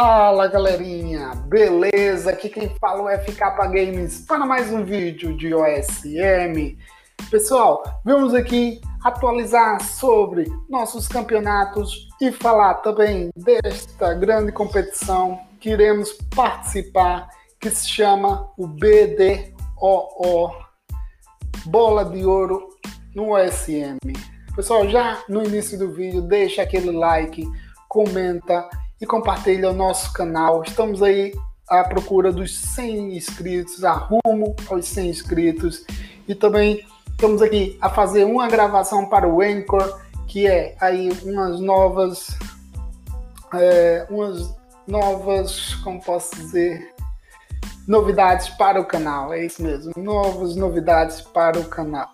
Fala galerinha, beleza? Aqui quem fala é FK Games para mais um vídeo de OSM. Pessoal, vamos aqui atualizar sobre nossos campeonatos e falar também desta grande competição que iremos participar, que se chama o BDOO Bola de Ouro no OSM. Pessoal, já no início do vídeo, deixa aquele like, comenta e compartilha o nosso canal. Estamos aí à procura dos 100 inscritos, a rumo aos 100 inscritos. E também estamos aqui a fazer uma gravação para o Anchor, que é aí umas novas, é, umas novas, como posso dizer, novidades para o canal. É isso mesmo, novas novidades para o canal.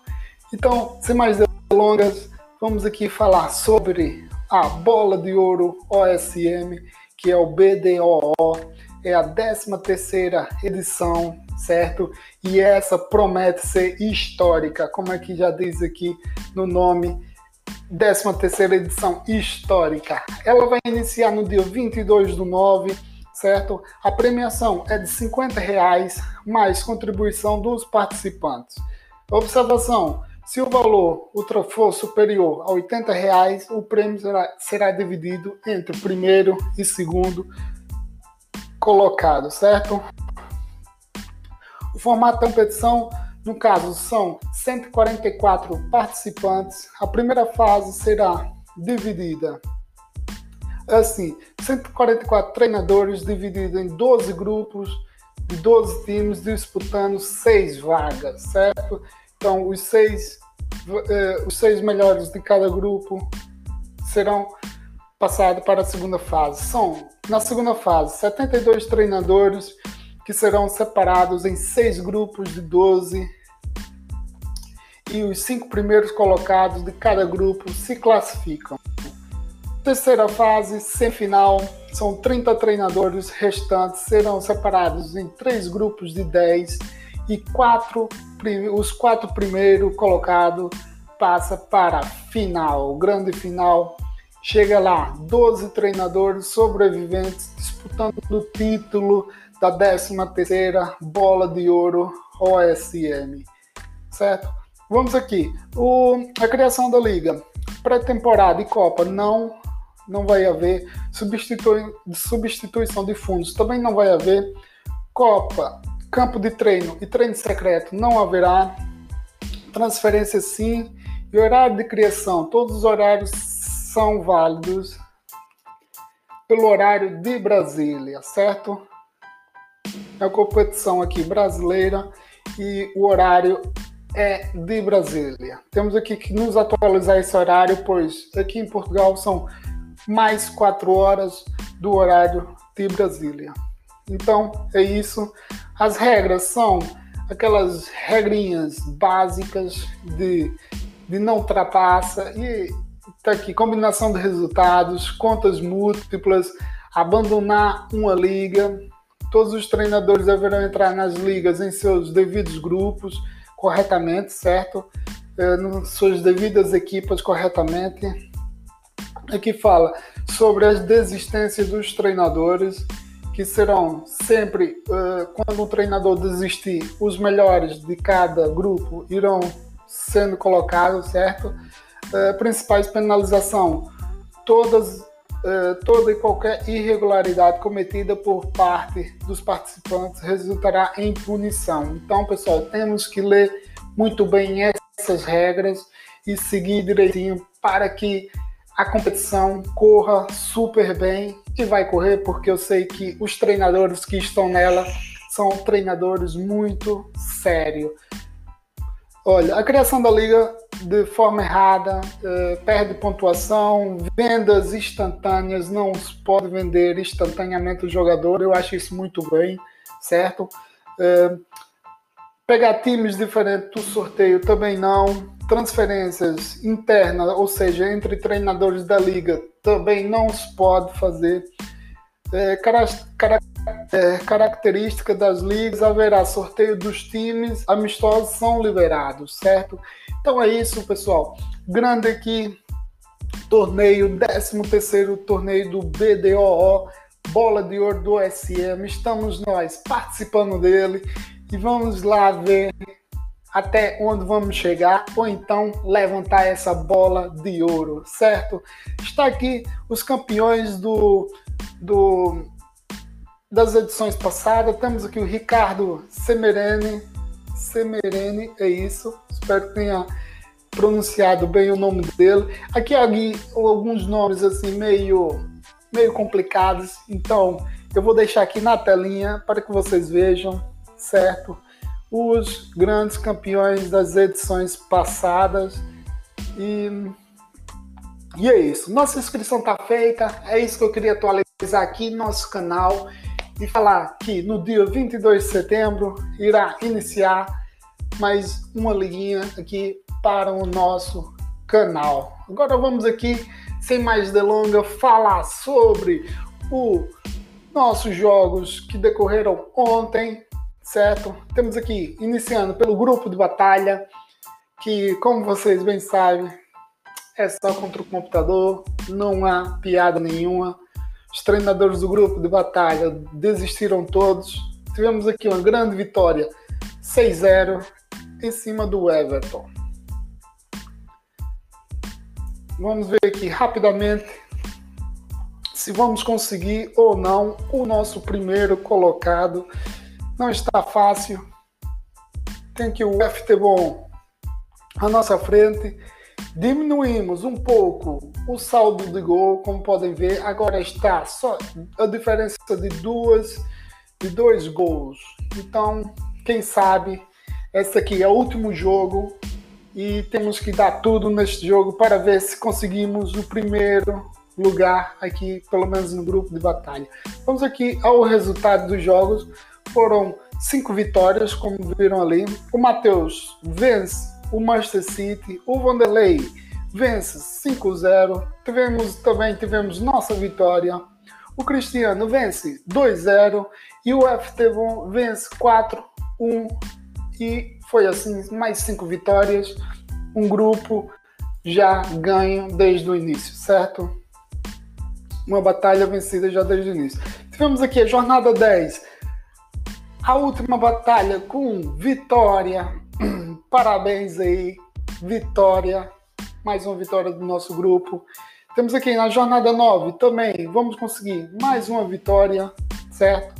Então, sem mais delongas, vamos aqui falar sobre a Bola de Ouro OSM, que é o BDOO, é a 13 terceira edição, certo? E essa promete ser histórica, como é que já diz aqui no nome, 13 terceira edição histórica. Ela vai iniciar no dia 22 do 9, certo? A premiação é de 50 reais, mais contribuição dos participantes. Observação, se o valor for superior a 80 reais, o prêmio será, será dividido entre o primeiro e segundo colocado, certo? O formato da competição, no caso, são 144 participantes. A primeira fase será dividida assim, 144 treinadores divididos em 12 grupos de 12 times disputando seis vagas, certo? Então, os seis, uh, os seis melhores de cada grupo serão passados para a segunda fase. São, na segunda fase, 72 treinadores que serão separados em seis grupos de 12 e os cinco primeiros colocados de cada grupo se classificam. Terceira fase, semifinal, são 30 treinadores restantes serão separados em três grupos de 10 e quatro, os quatro primeiros colocados passa para a final, grande final. Chega lá, 12 treinadores sobreviventes disputando o título da 13ª Bola de Ouro OSM. Certo? Vamos aqui. O, a criação da liga. Pré-temporada e Copa não não vai haver substitui, substituição de fundos, também não vai haver Copa Campo de treino e treino secreto não haverá. Transferência sim. E horário de criação, todos os horários são válidos pelo horário de Brasília, certo? É a competição aqui brasileira e o horário é de Brasília. Temos aqui que nos atualizar esse horário, pois aqui em Portugal são mais quatro horas do horário de Brasília. Então é isso. As regras são aquelas regrinhas básicas de, de não ultrapassa e tá aqui combinação de resultados, contas múltiplas, abandonar uma liga. Todos os treinadores deverão entrar nas ligas em seus devidos grupos corretamente, certo? É, nas suas devidas equipas corretamente. Aqui fala sobre as desistências dos treinadores que serão sempre, uh, quando um treinador desistir, os melhores de cada grupo irão sendo colocados, certo? Uh, principais penalização, todas, uh, toda e qualquer irregularidade cometida por parte dos participantes resultará em punição. Então, pessoal, temos que ler muito bem essas regras e seguir direitinho para que a competição corra super bem e vai correr porque eu sei que os treinadores que estão nela são treinadores muito sérios. Olha, a criação da liga de forma errada eh, perde pontuação, vendas instantâneas, não se pode vender instantaneamente o jogador, eu acho isso muito bem, certo? Eh, pegar times diferentes do sorteio também não, transferências internas, ou seja, entre treinadores da liga, também não se pode fazer. É, cara, cara, é, característica das ligas, haverá sorteio dos times, amistosos são liberados, certo? Então é isso, pessoal. Grande aqui, torneio, 13 terceiro torneio do BDOO, bola de ouro do SM. Estamos nós participando dele e vamos lá ver até onde vamos chegar ou então levantar essa bola de ouro, certo? Está aqui os campeões do, do das edições passadas. Temos aqui o Ricardo Semerene. Semerene, é isso. Espero que tenha pronunciado bem o nome dele. Aqui alguns nomes assim meio meio complicados, então eu vou deixar aqui na telinha para que vocês vejam, certo? Os grandes campeões das edições passadas e e é isso. Nossa inscrição está feita. É isso que eu queria atualizar aqui no nosso canal e falar que no dia 22 de setembro irá iniciar mais uma liguinha aqui para o nosso canal. Agora vamos aqui, sem mais delongas, falar sobre os nossos jogos que decorreram ontem, certo? Temos aqui, iniciando pelo grupo de batalha, que, como vocês bem sabem, é só contra o computador, não há piada nenhuma. Os treinadores do grupo de batalha desistiram todos. Tivemos aqui uma grande vitória 6-0 em cima do Everton. Vamos ver aqui rapidamente se vamos conseguir ou não o nosso primeiro colocado. Não está fácil. Tem que o FT bom à nossa frente Diminuímos um pouco o saldo de gol, como podem ver, agora está só a diferença de duas de dois gols. Então, quem sabe, esse aqui é o último jogo e temos que dar tudo neste jogo para ver se conseguimos o primeiro lugar aqui, pelo menos no grupo de batalha. Vamos aqui ao resultado dos jogos. Foram cinco vitórias, como viram ali. O Matheus vence o Manchester City, o Vanderlei vence 5-0. Tivemos também tivemos nossa vitória. O Cristiano vence 2-0 e o FT vence 4-1 e foi assim mais cinco vitórias, um grupo já ganho desde o início, certo? Uma batalha vencida já desde o início. Tivemos aqui a jornada 10, a última batalha com vitória Parabéns aí, vitória, mais uma vitória do nosso grupo. Temos aqui na jornada 9 também, vamos conseguir mais uma vitória, certo?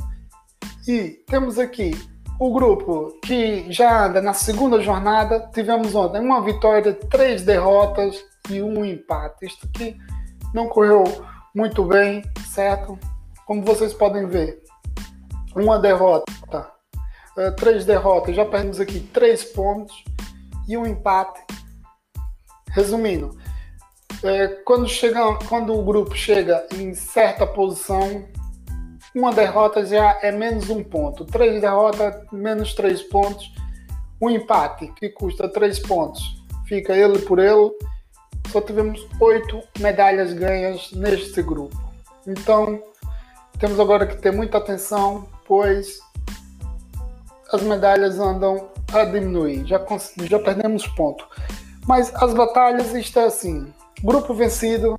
E temos aqui o grupo que já anda na segunda jornada. Tivemos ontem uma vitória, três derrotas e um empate. Isto aqui não correu muito bem, certo? Como vocês podem ver, uma derrota uh, três derrotas, já perdemos aqui três pontos e um empate. Resumindo, uh, quando, chega, quando o grupo chega em certa posição, uma derrota já é menos um ponto. Três derrotas, menos três pontos. Um empate, que custa três pontos, fica ele por ele. Só tivemos oito medalhas ganhas neste grupo. Então, temos agora que ter muita atenção, pois as medalhas andam a diminuir, já, já perdemos ponto. Mas as batalhas está assim: grupo vencido,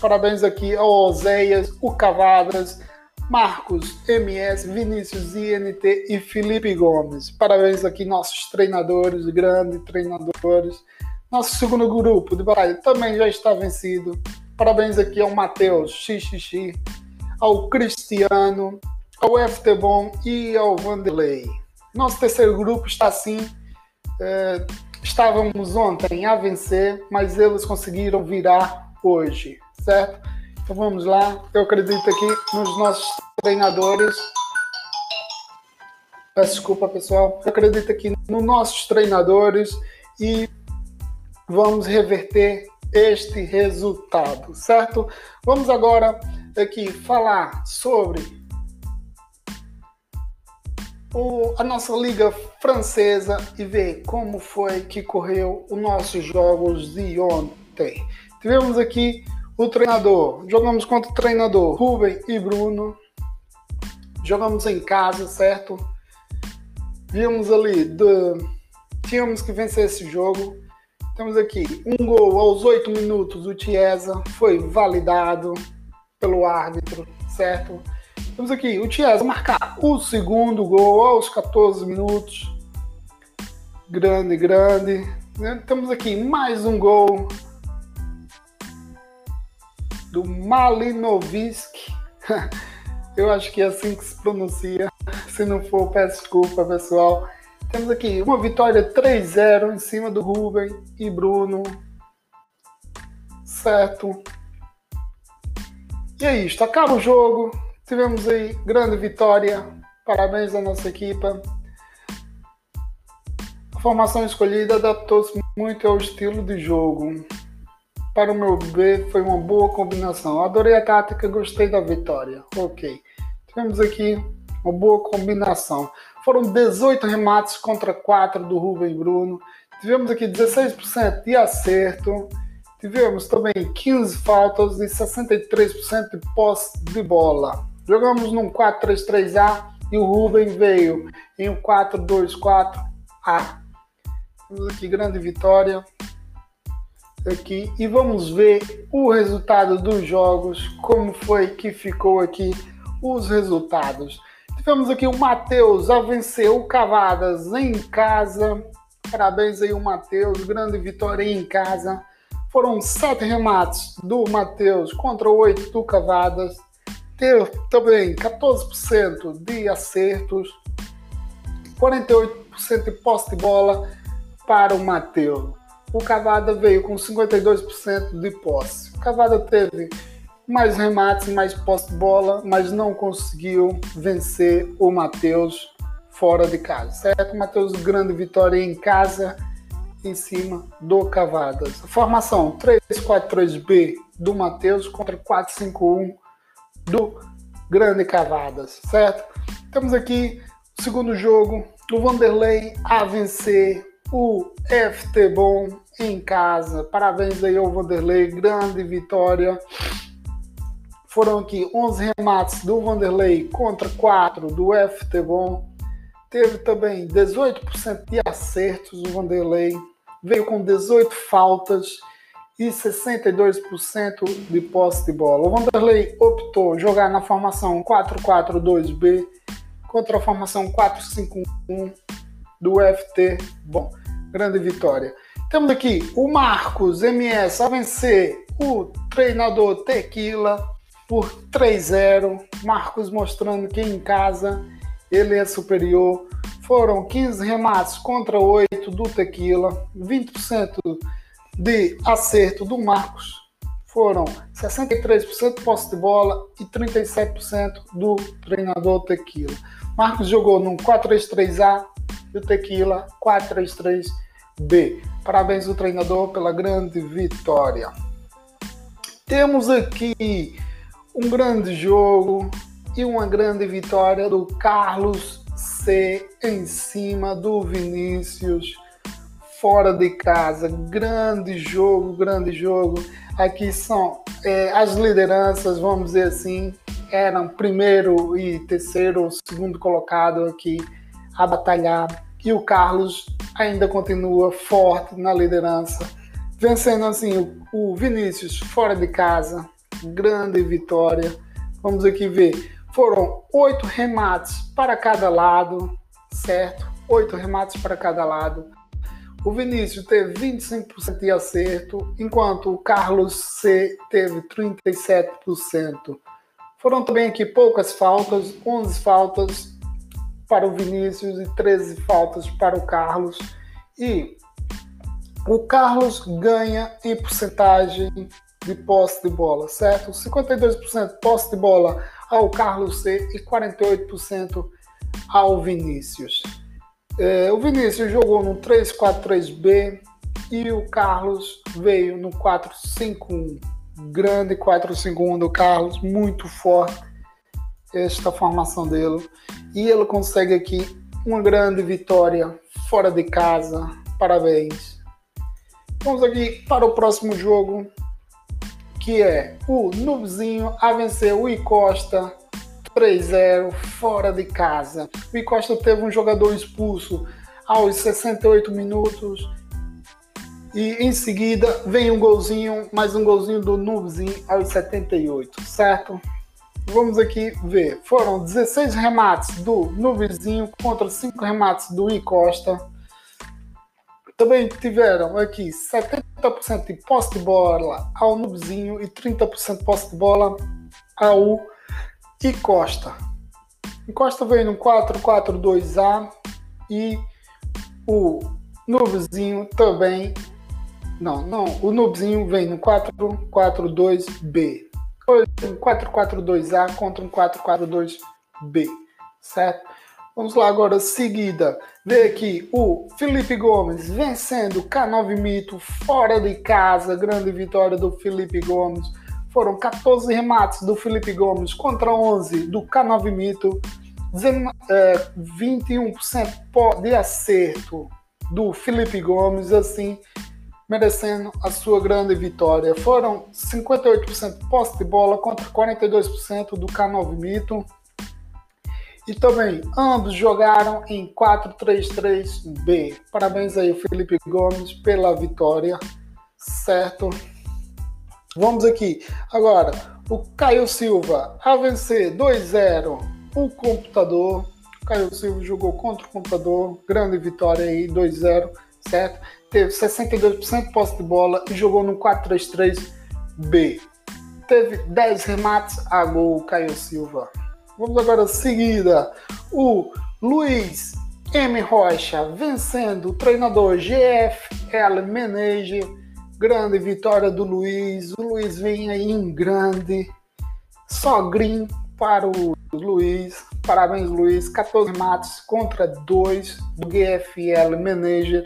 parabéns aqui ao Oséias, o Cavadras, Marcos, MS, Vinícius, INT e Felipe Gomes. Parabéns aqui nossos treinadores, grandes treinadores. Nosso segundo grupo de batalha também já está vencido. Parabéns aqui ao Matheus, XXX, ao Cristiano, ao FT Bom e ao Vanderlei. Nosso terceiro grupo está assim. É, estávamos ontem a vencer, mas eles conseguiram virar hoje, certo? Então vamos lá. Eu acredito aqui nos nossos treinadores. Peço desculpa, pessoal. Eu acredito aqui nos nossos treinadores e vamos reverter este resultado, certo? Vamos agora aqui falar sobre o, a nossa liga francesa e ver como foi que correu os nossos jogos de ontem. Tivemos aqui o treinador, jogamos contra o treinador Ruben e Bruno, jogamos em casa, certo? Vimos ali, de, tínhamos que vencer esse jogo. Temos aqui um gol aos 8 minutos, o Chiesa foi validado pelo árbitro, certo? Temos aqui o Chiesa marcar o segundo gol aos 14 minutos. Grande, grande. Né? Temos aqui mais um gol do Malinovski. Eu acho que é assim que se pronuncia. Se não for, peço desculpa, pessoal. Temos aqui uma vitória 3-0 em cima do Ruben e Bruno. Certo. E é isso. Acaba o jogo. Tivemos aí grande vitória. Parabéns à nossa equipa. A formação escolhida adaptou-se muito ao estilo de jogo. Para o meu ver, foi uma boa combinação. Adorei a tática, gostei da vitória. Ok. Tivemos aqui uma boa combinação. Foram 18 remates contra 4 do Rubem Bruno. Tivemos aqui 16% de acerto. Tivemos também 15 faltas e 63% de posse de bola. Jogamos num 4-3-3A e o Ruben veio em um 4-2-4A. Temos aqui grande vitória aqui e vamos ver o resultado dos jogos, como foi que ficou aqui os resultados. Tivemos aqui o Matheus a vencer o Cavadas em casa. Parabéns aí o Matheus, grande vitória em casa. Foram sete remates do Matheus contra oito do Cavadas ter também 14% de acertos, 48% de posse de bola para o Matheus. O Cavada veio com 52% de posse. O Cavada teve mais remates, mais posse de bola, mas não conseguiu vencer o Matheus fora de casa, certo? Matheus, grande vitória em casa, em cima do Cavadas. Formação 3-4-3B do Matheus contra 4-5-1 do Grande Cavadas, certo? Temos aqui o segundo jogo, o Vanderlei a vencer o FT Bom em casa. Parabéns aí ao Vanderlei, grande vitória. Foram aqui 11 remates do Vanderlei contra 4 do FT Bom. Teve também 18% de acertos o Vanderlei. Veio com 18 faltas e 62% de posse de bola. O Vanderlei optou jogar na formação 4-4-2B contra a formação 4-5-1 do FT. Bom, grande vitória. Temos aqui o Marcos MS a vencer o treinador Tequila por 3-0. Marcos mostrando que em casa ele é superior. Foram 15 remates contra 8 do Tequila, 20% de acerto do Marcos foram 63% de posse de bola e 37% do treinador Tequila. Marcos jogou num 4-3-3A e o Tequila 4-3-3B. Parabéns ao treinador pela grande vitória. Temos aqui um grande jogo e uma grande vitória do Carlos C em cima do Vinícius fora de casa. Grande jogo, grande jogo. Aqui são é, as lideranças, vamos dizer assim, eram primeiro e terceiro, segundo colocado aqui a batalhar. E o Carlos ainda continua forte na liderança, vencendo assim o, o Vinícius fora de casa. Grande vitória. Vamos aqui ver. Foram oito remates para cada lado, certo? Oito remates para cada lado. O Vinícius teve 25% de acerto, enquanto o Carlos C teve 37%. Foram também aqui poucas faltas, 11 faltas para o Vinícius e 13 faltas para o Carlos. E o Carlos ganha em porcentagem de posse de bola, certo? 52% de posse de bola ao Carlos C e 48% ao Vinícius. É, o Vinícius jogou no 3-4-3B e o Carlos veio no 4-5-1. Grande 4-5-1 do Carlos, muito forte esta formação dele. E ele consegue aqui uma grande vitória fora de casa. Parabéns. Vamos aqui para o próximo jogo, que é o Nubzinho a vencer o Icosta 3-0 fora de casa. O Costa teve um jogador expulso aos 68 minutos. E em seguida vem um golzinho, mais um golzinho do Nubzinho aos 78, certo? vamos aqui ver. Foram 16 remates do Nubizinho contra 5 remates do Costa. Também tiveram aqui 70% de posse de bola ao Nubizinho e 30% de posse de bola ao I Costa. I Costa veio no 4-4-2A e o Nubizinho também. Não, não, o Nubizinho vem no 4-4-2B. Um 4-4-2A contra um 4-4-2B, certo? Vamos lá agora, seguida, ver aqui o Felipe Gomes vencendo o K9 Mito fora de casa, grande vitória do Felipe Gomes. Foram 14 remates do Felipe Gomes contra 11 do K9 Mito, 21% de acerto do Felipe Gomes, assim, merecendo a sua grande vitória. Foram 58% de posse de bola contra 42% do K9 Mito. E também, ambos jogaram em 4-3-3-B. Parabéns aí, Felipe Gomes, pela vitória, certo? Vamos aqui. Agora, o Caio Silva a vencer 2-0 o computador. O Caio Silva jogou contra o computador. Grande vitória aí, 2-0, certo? Teve 62% de posse de bola e jogou no 4-3-3-B. Teve 10 remates a gol, Caio Silva. Vamos agora seguida. O Luiz M. Rocha vencendo o treinador GFL Manager. Grande vitória do Luiz. O Luiz vem aí em grande. Green para o Luiz. Parabéns, Luiz. 14 matos contra 2 do GFL Manager.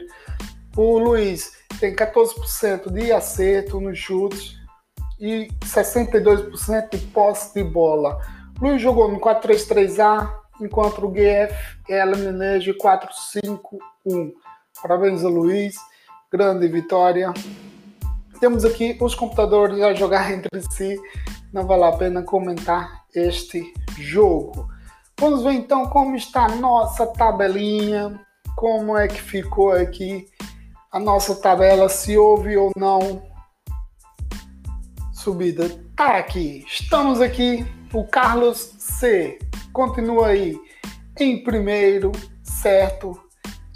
O Luiz tem 14% de acerto nos chutes e 62% de posse de bola. Luiz jogou no 4-3-3A, enquanto o GFL Menege 4-5-1. Parabéns Luiz, grande vitória. Temos aqui os computadores a jogar entre si, não vale a pena comentar este jogo. Vamos ver então como está a nossa tabelinha, como é que ficou aqui a nossa tabela, se houve ou não subida. Tá aqui, estamos aqui o Carlos C continua aí em primeiro, certo?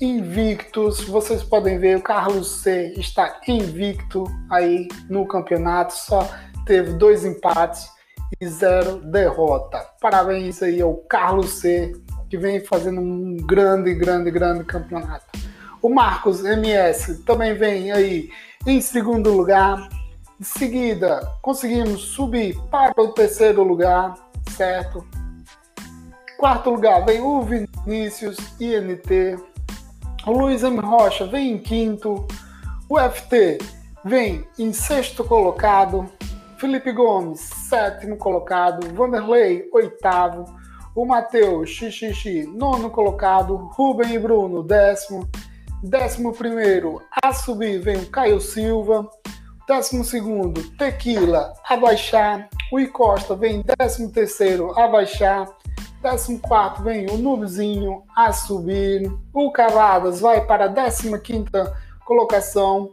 Invictus, vocês podem ver, o Carlos C está invicto aí no campeonato, só teve dois empates e zero derrota. Parabéns aí ao Carlos C, que vem fazendo um grande, grande, grande campeonato. O Marcos MS também vem aí em segundo lugar, em seguida, conseguimos subir para o terceiro lugar, certo? Quarto lugar vem o Vinícius INT. O Luiz M. Rocha vem em quinto. O FT vem em sexto colocado. Felipe Gomes, sétimo colocado. Vanderlei, oitavo. O Matheus XXX, nono colocado. Rubem e Bruno, décimo. Décimo primeiro, a subir vem o Caio Silva. Décimo segundo, Tequila, abaixar. O Icosta vem décimo terceiro, abaixar. Décimo quarto vem o Nubezinho a subir. O Cavadas vai para a décima quinta colocação.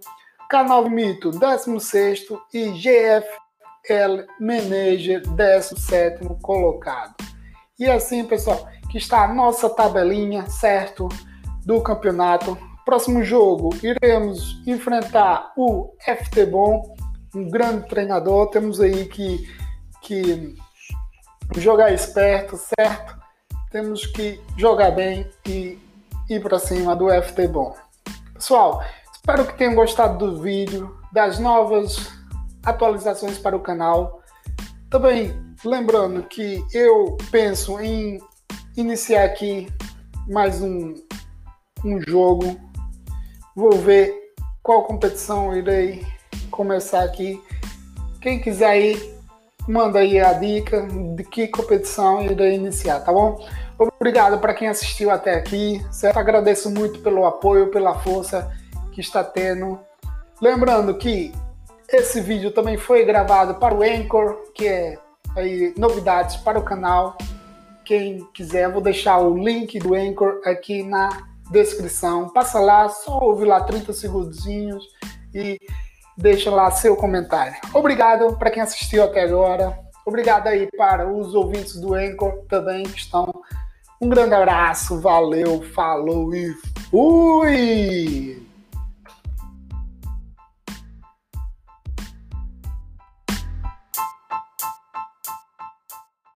Canal Mito, décimo sexto. E GFL Manager, décimo sétimo colocado. E assim, pessoal, que está a nossa tabelinha, certo? Do campeonato Próximo jogo, iremos enfrentar o FT Bom, um grande treinador. Temos aí que, que jogar esperto, certo? Temos que jogar bem e ir para cima do FT Bom. Pessoal, espero que tenham gostado do vídeo, das novas atualizações para o canal. Também lembrando que eu penso em iniciar aqui mais um, um jogo Vou ver qual competição irei começar aqui. Quem quiser aí, manda aí a dica de que competição irei iniciar, tá bom? Obrigado para quem assistiu até aqui, certo? Agradeço muito pelo apoio, pela força que está tendo. Lembrando que esse vídeo também foi gravado para o Anchor, que é aí novidades para o canal. Quem quiser, vou deixar o link do Anchor aqui na descrição. Passa lá, só ouve lá 30 segundinhos e deixa lá seu comentário. Obrigado para quem assistiu até agora Obrigado aí para os ouvintes do Anchor também que estão. Um grande abraço, valeu, falou e fui!